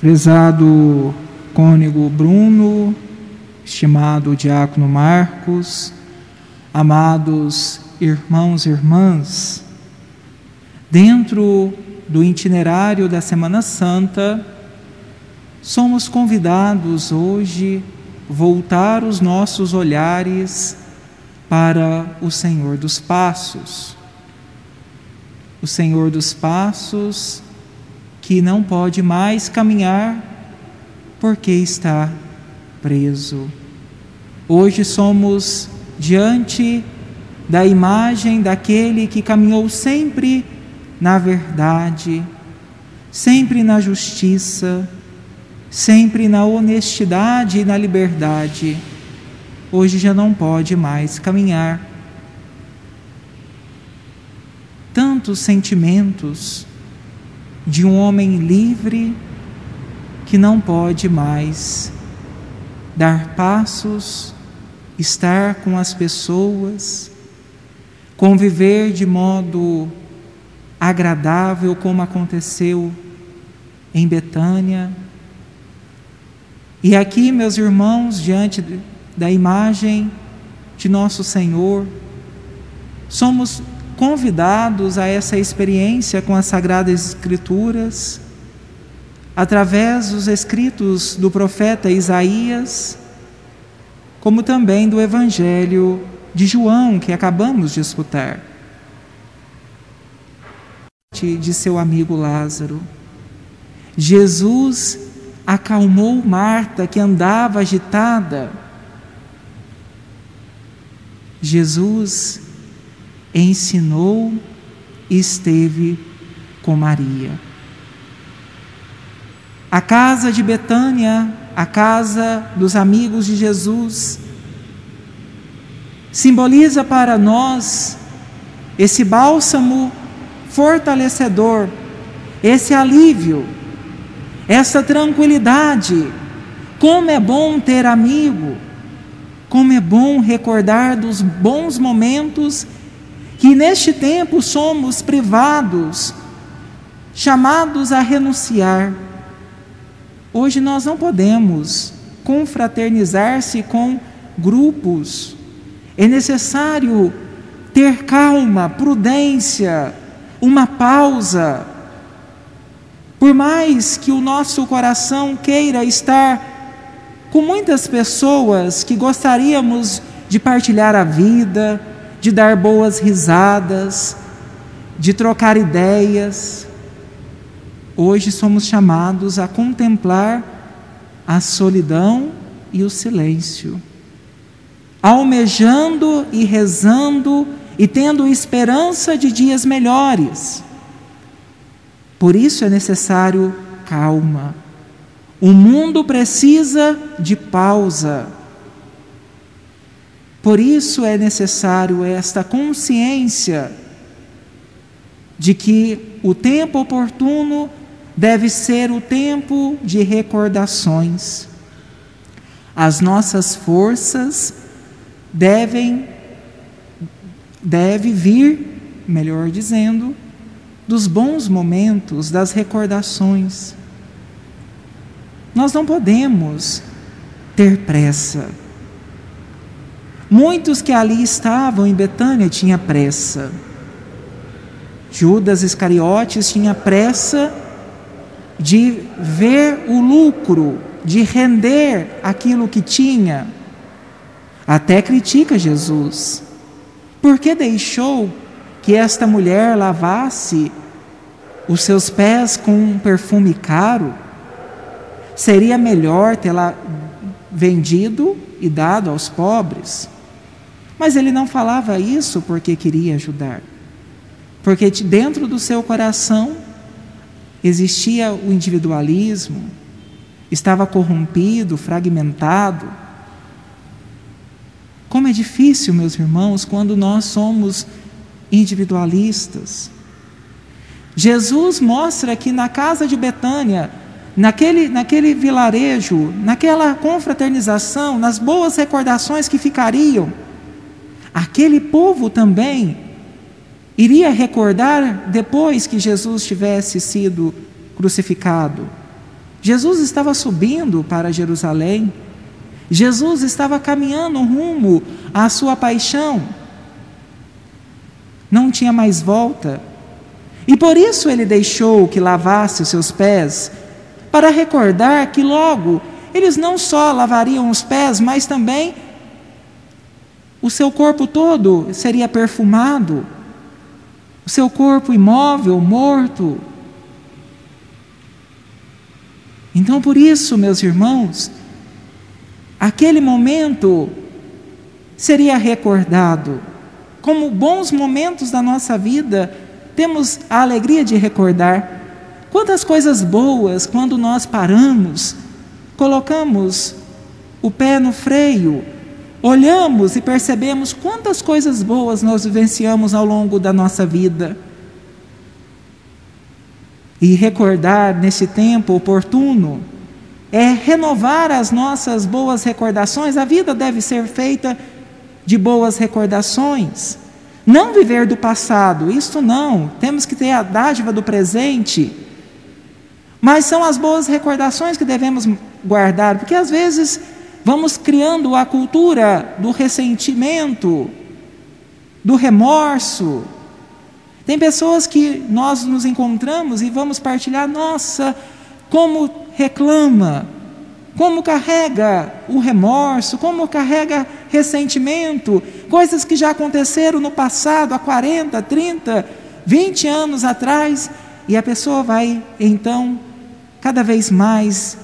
Prezado cônego Bruno, estimado diácono Marcos, amados irmãos e irmãs, dentro do itinerário da Semana Santa, somos convidados hoje voltar os nossos olhares para o Senhor dos Passos. O Senhor dos Passos que não pode mais caminhar porque está preso. Hoje somos diante da imagem daquele que caminhou sempre na verdade, sempre na justiça, sempre na honestidade e na liberdade. Hoje já não pode mais caminhar. Tantos sentimentos, de um homem livre que não pode mais dar passos, estar com as pessoas, conviver de modo agradável, como aconteceu em Betânia. E aqui, meus irmãos, diante da imagem de nosso Senhor, somos convidados a essa experiência com as Sagradas Escrituras, através dos escritos do profeta Isaías, como também do Evangelho de João, que acabamos de escutar, de seu amigo Lázaro. Jesus acalmou Marta, que andava agitada. Jesus ensinou e esteve com Maria. A casa de Betânia, a casa dos amigos de Jesus, simboliza para nós esse bálsamo fortalecedor, esse alívio, essa tranquilidade. Como é bom ter amigo, como é bom recordar dos bons momentos que neste tempo somos privados, chamados a renunciar. Hoje nós não podemos confraternizar-se com grupos. É necessário ter calma, prudência, uma pausa. Por mais que o nosso coração queira estar com muitas pessoas que gostaríamos de partilhar a vida, de dar boas risadas, de trocar ideias. Hoje somos chamados a contemplar a solidão e o silêncio, almejando e rezando e tendo esperança de dias melhores. Por isso é necessário calma. O mundo precisa de pausa por isso é necessário esta consciência de que o tempo oportuno deve ser o tempo de recordações. As nossas forças devem deve vir, melhor dizendo, dos bons momentos, das recordações. Nós não podemos ter pressa. Muitos que ali estavam em Betânia tinham pressa. Judas Iscariotes tinha pressa de ver o lucro, de render aquilo que tinha. Até critica Jesus. Por que deixou que esta mulher lavasse os seus pés com um perfume caro? Seria melhor tê-la vendido e dado aos pobres. Mas ele não falava isso porque queria ajudar. Porque dentro do seu coração existia o individualismo, estava corrompido, fragmentado. Como é difícil, meus irmãos, quando nós somos individualistas. Jesus mostra que na casa de Betânia, naquele, naquele vilarejo, naquela confraternização, nas boas recordações que ficariam, aquele povo também iria recordar depois que Jesus tivesse sido crucificado. Jesus estava subindo para Jerusalém. Jesus estava caminhando rumo à sua paixão. Não tinha mais volta. E por isso ele deixou que lavasse os seus pés, para recordar que logo eles não só lavariam os pés, mas também o seu corpo todo seria perfumado, o seu corpo imóvel, morto. Então, por isso, meus irmãos, aquele momento seria recordado como bons momentos da nossa vida, temos a alegria de recordar quantas coisas boas quando nós paramos, colocamos o pé no freio, olhamos e percebemos quantas coisas boas nós vivenciamos ao longo da nossa vida. E recordar nesse tempo oportuno é renovar as nossas boas recordações. A vida deve ser feita de boas recordações. Não viver do passado, isso não. Temos que ter a dádiva do presente. Mas são as boas recordações que devemos guardar, porque às vezes vamos criando a cultura do ressentimento, do remorso. Tem pessoas que nós nos encontramos e vamos partilhar, nossa, como reclama, como carrega o remorso, como carrega ressentimento, coisas que já aconteceram no passado, há 40, 30, 20 anos atrás, e a pessoa vai então cada vez mais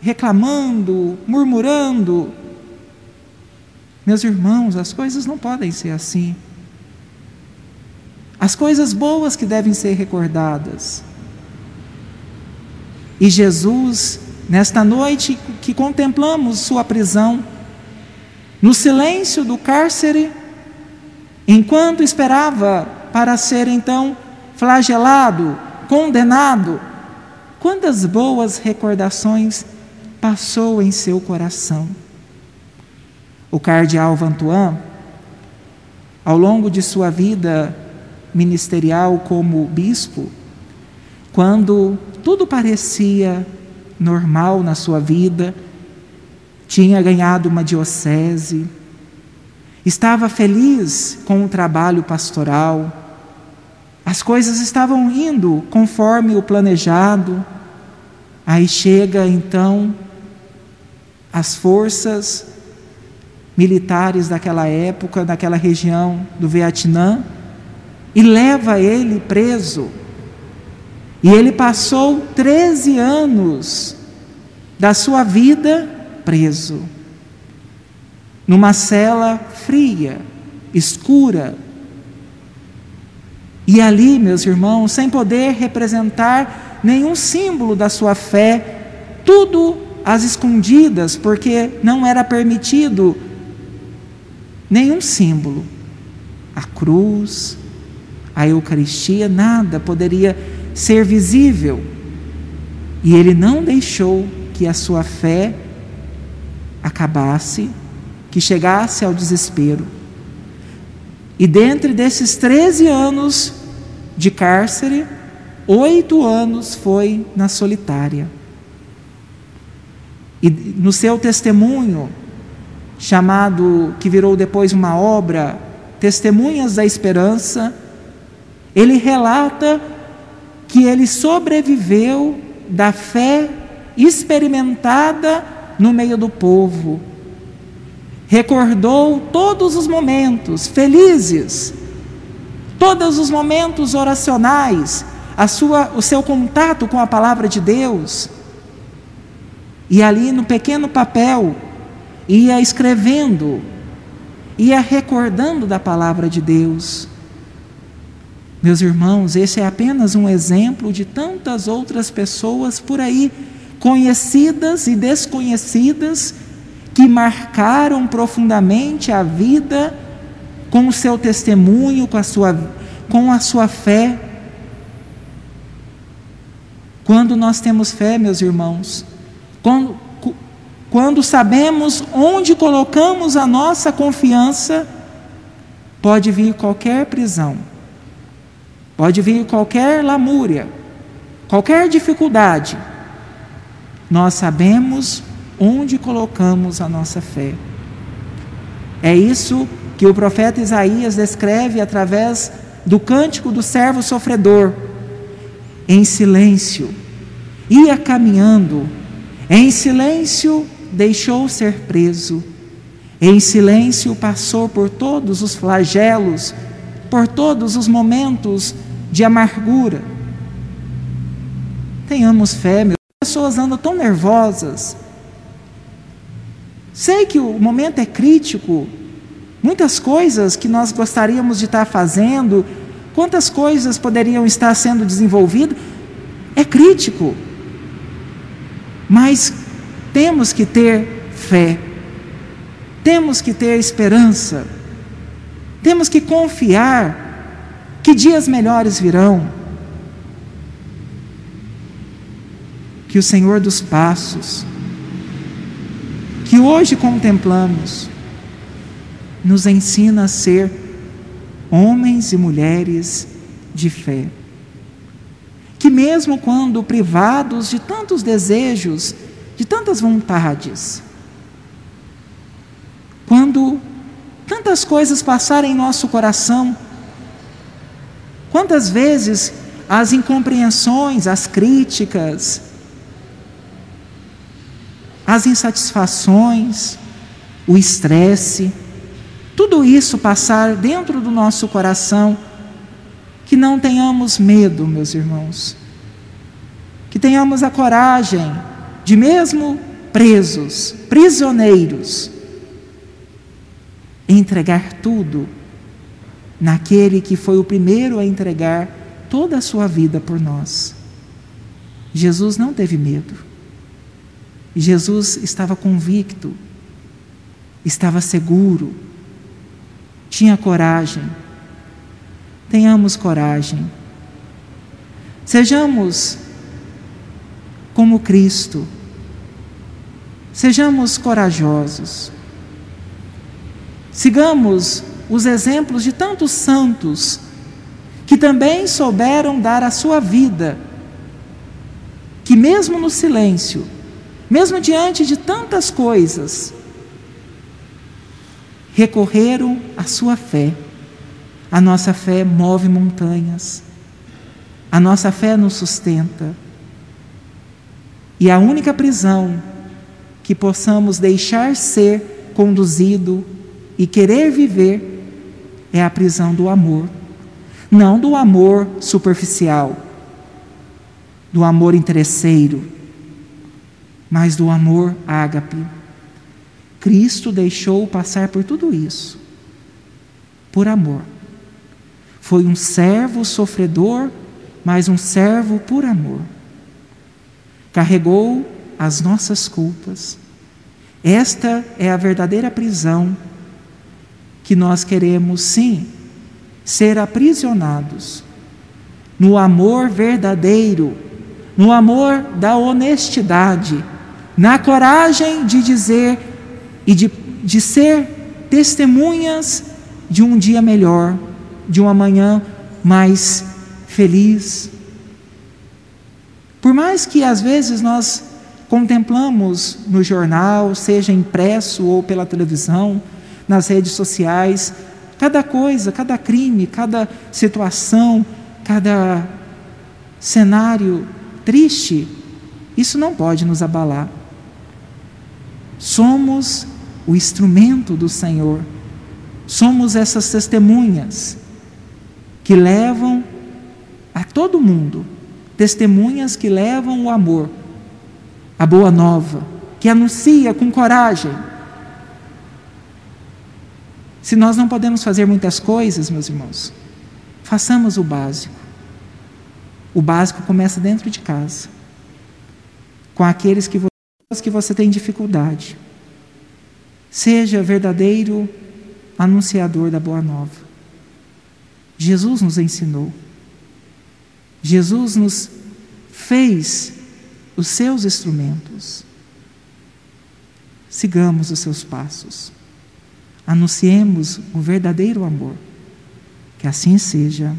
reclamando, murmurando. Meus irmãos, as coisas não podem ser assim. As coisas boas que devem ser recordadas. E Jesus, nesta noite que contemplamos sua prisão, no silêncio do cárcere, enquanto esperava para ser então flagelado, condenado, Quantas boas recordações passou em seu coração? O cardeal Vantuan, ao longo de sua vida ministerial como bispo, quando tudo parecia normal na sua vida, tinha ganhado uma diocese, estava feliz com o trabalho pastoral, as coisas estavam indo conforme o planejado, Aí chega então as forças militares daquela época, daquela região do Vietnã, e leva ele preso. E ele passou 13 anos da sua vida preso, numa cela fria, escura. E ali, meus irmãos, sem poder representar nenhum símbolo da sua fé, tudo às escondidas, porque não era permitido nenhum símbolo. A cruz, a Eucaristia, nada poderia ser visível. E ele não deixou que a sua fé acabasse, que chegasse ao desespero. E dentre desses 13 anos de cárcere, Oito anos foi na solitária. E no seu testemunho, chamado, que virou depois uma obra, Testemunhas da Esperança, ele relata que ele sobreviveu da fé experimentada no meio do povo. Recordou todos os momentos felizes, todos os momentos oracionais a sua, o seu contato com a palavra de Deus. E ali no pequeno papel, ia escrevendo, ia recordando da palavra de Deus. Meus irmãos, esse é apenas um exemplo de tantas outras pessoas por aí, conhecidas e desconhecidas, que marcaram profundamente a vida com o seu testemunho, com a sua, com a sua fé. Quando nós temos fé, meus irmãos, quando, quando sabemos onde colocamos a nossa confiança, pode vir qualquer prisão, pode vir qualquer lamúria, qualquer dificuldade, nós sabemos onde colocamos a nossa fé. É isso que o profeta Isaías descreve através do cântico do servo sofredor. Em silêncio, ia caminhando, em silêncio deixou ser preso, em silêncio passou por todos os flagelos, por todos os momentos de amargura. Tenhamos fé, meu. As pessoas andam tão nervosas, Sei que o momento é crítico, muitas coisas que nós gostaríamos de estar fazendo, quantas coisas poderiam estar sendo desenvolvidas, é crítico. Mas temos que ter fé, temos que ter esperança, temos que confiar que dias melhores virão. Que o Senhor dos Passos, que hoje contemplamos, nos ensina a ser homens e mulheres de fé. Que, mesmo quando privados de tantos desejos, de tantas vontades, quando tantas coisas passarem em nosso coração, quantas vezes as incompreensões, as críticas, as insatisfações, o estresse, tudo isso passar dentro do nosso coração, que não tenhamos medo, meus irmãos, que tenhamos a coragem de, mesmo presos, prisioneiros, entregar tudo naquele que foi o primeiro a entregar toda a sua vida por nós. Jesus não teve medo. Jesus estava convicto, estava seguro, tinha coragem. Tenhamos coragem. Sejamos como Cristo. Sejamos corajosos. Sigamos os exemplos de tantos santos que também souberam dar a sua vida, que mesmo no silêncio, mesmo diante de tantas coisas, recorreram à sua fé. A nossa fé move montanhas, a nossa fé nos sustenta. E a única prisão que possamos deixar ser conduzido e querer viver é a prisão do amor. Não do amor superficial, do amor interesseiro, mas do amor ágape. Cristo deixou passar por tudo isso, por amor. Foi um servo sofredor, mas um servo por amor. Carregou as nossas culpas. Esta é a verdadeira prisão que nós queremos, sim, ser aprisionados no amor verdadeiro, no amor da honestidade na coragem de dizer e de, de ser testemunhas de um dia melhor, de uma manhã mais feliz. Por mais que às vezes nós contemplamos no jornal, seja impresso ou pela televisão, nas redes sociais, cada coisa, cada crime, cada situação, cada cenário triste, isso não pode nos abalar. Somos o instrumento do Senhor. Somos essas testemunhas que levam a todo mundo, testemunhas que levam o amor, a boa nova, que anuncia com coragem. Se nós não podemos fazer muitas coisas, meus irmãos, façamos o básico. O básico começa dentro de casa, com aqueles que que você tem dificuldade. Seja verdadeiro anunciador da boa nova. Jesus nos ensinou. Jesus nos fez os seus instrumentos. Sigamos os seus passos. Anunciemos o verdadeiro amor. Que assim seja.